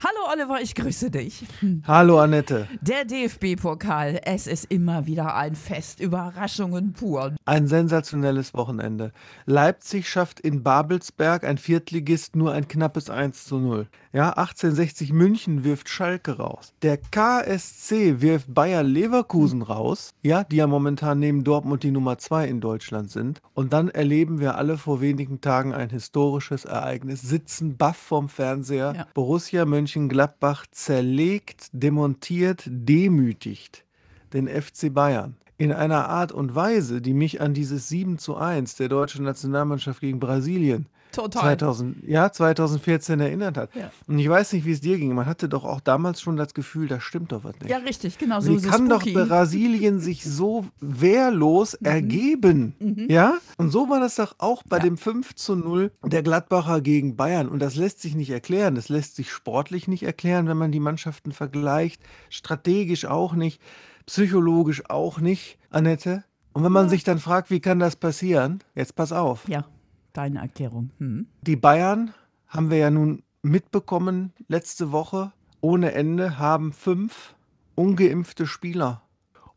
Hallo Oliver, ich grüße dich. Hallo Annette. Der DFB-Pokal, es ist immer wieder ein Fest, Überraschungen pur. Ein sensationelles Wochenende. Leipzig schafft in Babelsberg ein Viertligist nur ein knappes 1 zu 0. Ja, 1860 München wirft Schalke raus. Der KSC wirft Bayer Leverkusen raus. Ja, die ja momentan neben Dortmund die Nummer 2 in Deutschland sind. Und dann erleben wir alle vor wenigen Tagen ein historisches Ereignis. Sitzen baff vorm Fernseher. Ja. Borussia Mönchengladbach zerlegt, demontiert, demütigt den FC Bayern. In einer Art und Weise, die mich an dieses 7 zu 1 der deutschen Nationalmannschaft gegen Brasilien Total. 2000, ja, 2014 erinnert hat. Ja. Und ich weiß nicht, wie es dir ging. Man hatte doch auch damals schon das Gefühl, da stimmt doch was nicht. Ja, richtig, genau so. Wie so kann doch. Brasilien sich so wehrlos ergeben? Ja? Und so war das doch auch bei Ja. dem 5 zu 0 der Gladbacher gegen Bayern. Und das lässt sich nicht erklären. Das lässt sich sportlich nicht erklären, wenn man die Mannschaften vergleicht. Strategisch auch nicht. Psychologisch auch nicht, Annette. Und wenn man sich dann fragt, wie kann das passieren? Jetzt pass auf. Ja, deine Erklärung. Hm. Die Bayern haben wir ja nun mitbekommen letzte Woche ohne Ende haben fünf ungeimpfte Spieler.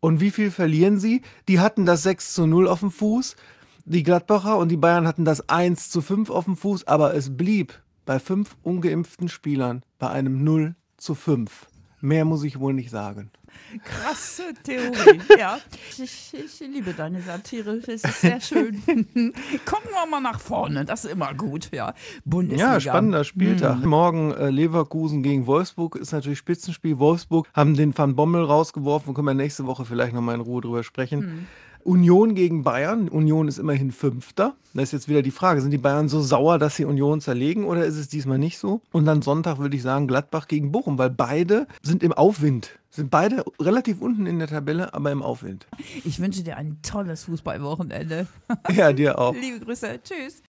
Und wie viel verlieren sie? Die hatten das 6 zu 0 auf dem Fuß. Die Gladbacher und die Bayern hatten das 1 zu 5 auf dem Fuß, aber es blieb bei fünf ungeimpften Spielern bei einem 0 zu 5. Mehr muss ich wohl nicht sagen. Krasse Theorie, ja. Ich, ich liebe deine Satire, es ist sehr schön. Gucken wir mal nach vorne, das ist immer gut, ja. Bundesliga. Ja, spannender Spieltag. Morgen äh, Leverkusen gegen Wolfsburg ist natürlich Spitzenspiel. Wolfsburg haben den Van Bommel rausgeworfen, können wir nächste Woche vielleicht nochmal in Ruhe drüber sprechen. Union gegen Bayern. Union ist immerhin Fünfter. Da ist jetzt wieder die Frage, sind die Bayern so sauer, dass sie Union zerlegen oder ist es diesmal nicht so? Und dann Sonntag würde ich sagen Gladbach gegen Bochum, weil beide sind im Aufwind. Sind beide relativ unten in der Tabelle, aber im Aufwind. Ich wünsche dir ein tolles Fußballwochenende. Ja, dir auch. Liebe Grüße, tschüss.